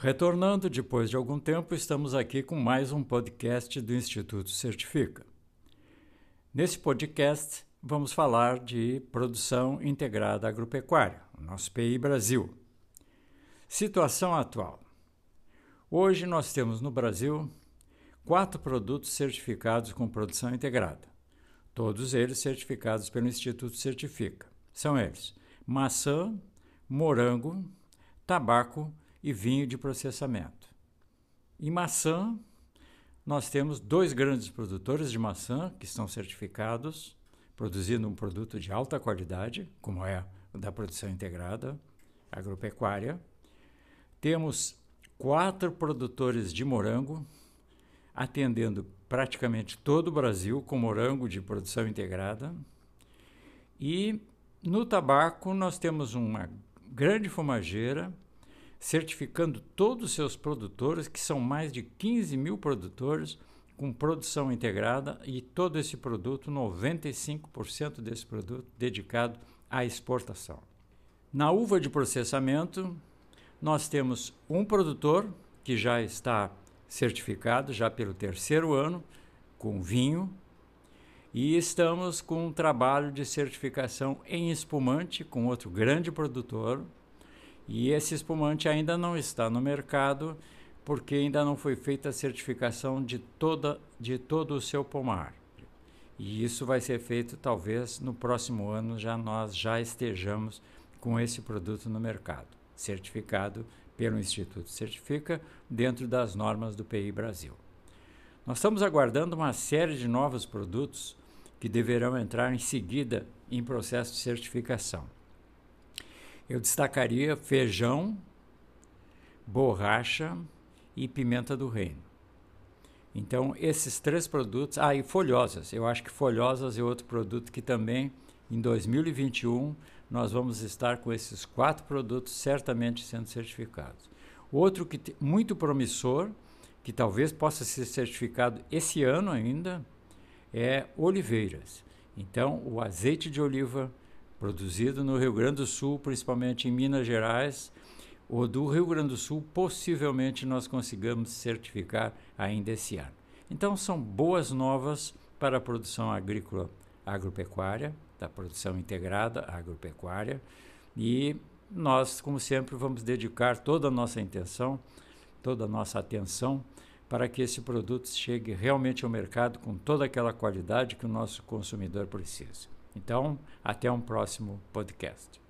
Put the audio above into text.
Retornando depois de algum tempo, estamos aqui com mais um podcast do Instituto Certifica. Nesse podcast, vamos falar de produção integrada agropecuária, o nosso PI Brasil. Situação atual. Hoje nós temos no Brasil quatro produtos certificados com produção integrada, todos eles certificados pelo Instituto Certifica. São eles: maçã, morango, tabaco e vinho de processamento. Em maçã, nós temos dois grandes produtores de maçã que estão certificados, produzindo um produto de alta qualidade, como é o da produção integrada agropecuária. Temos quatro produtores de morango, atendendo praticamente todo o Brasil com morango de produção integrada. E no tabaco, nós temos uma grande fumageira certificando todos os seus produtores, que são mais de 15 mil produtores com produção integrada e todo esse produto, 95% desse produto dedicado à exportação. Na uva de processamento, nós temos um produtor que já está certificado, já pelo terceiro ano, com vinho, e estamos com um trabalho de certificação em espumante com outro grande produtor, e esse espumante ainda não está no mercado porque ainda não foi feita a certificação de, toda, de todo o seu pomar. E isso vai ser feito talvez no próximo ano já nós já estejamos com esse produto no mercado, certificado pelo Instituto Certifica dentro das normas do PI Brasil. Nós estamos aguardando uma série de novos produtos que deverão entrar em seguida em processo de certificação eu destacaria feijão, borracha e pimenta do reino. Então, esses três produtos. Ah, e folhosas. Eu acho que folhosas é outro produto que também, em 2021, nós vamos estar com esses quatro produtos certamente sendo certificados. Outro que muito promissor, que talvez possa ser certificado esse ano ainda, é oliveiras. Então, o azeite de oliva produzido no Rio Grande do Sul, principalmente em Minas Gerais, ou do Rio Grande do Sul, possivelmente nós consigamos certificar ainda esse ano. Então, são boas novas para a produção agrícola agropecuária, da produção integrada agropecuária, e nós, como sempre, vamos dedicar toda a nossa intenção, toda a nossa atenção para que esse produto chegue realmente ao mercado com toda aquela qualidade que o nosso consumidor precisa. Então, até um próximo podcast.